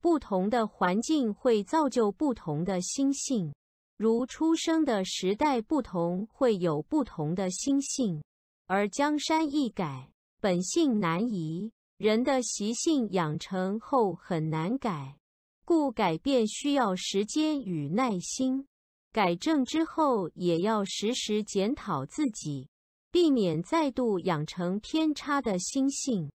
不同的环境会造就不同的心性如出生的时代不同会有不同的心性而江山易改本性难移人的习性养成后很难改。故改变需要时间与耐心。改正之后也要时时检讨自己避免再度养成偏差的心性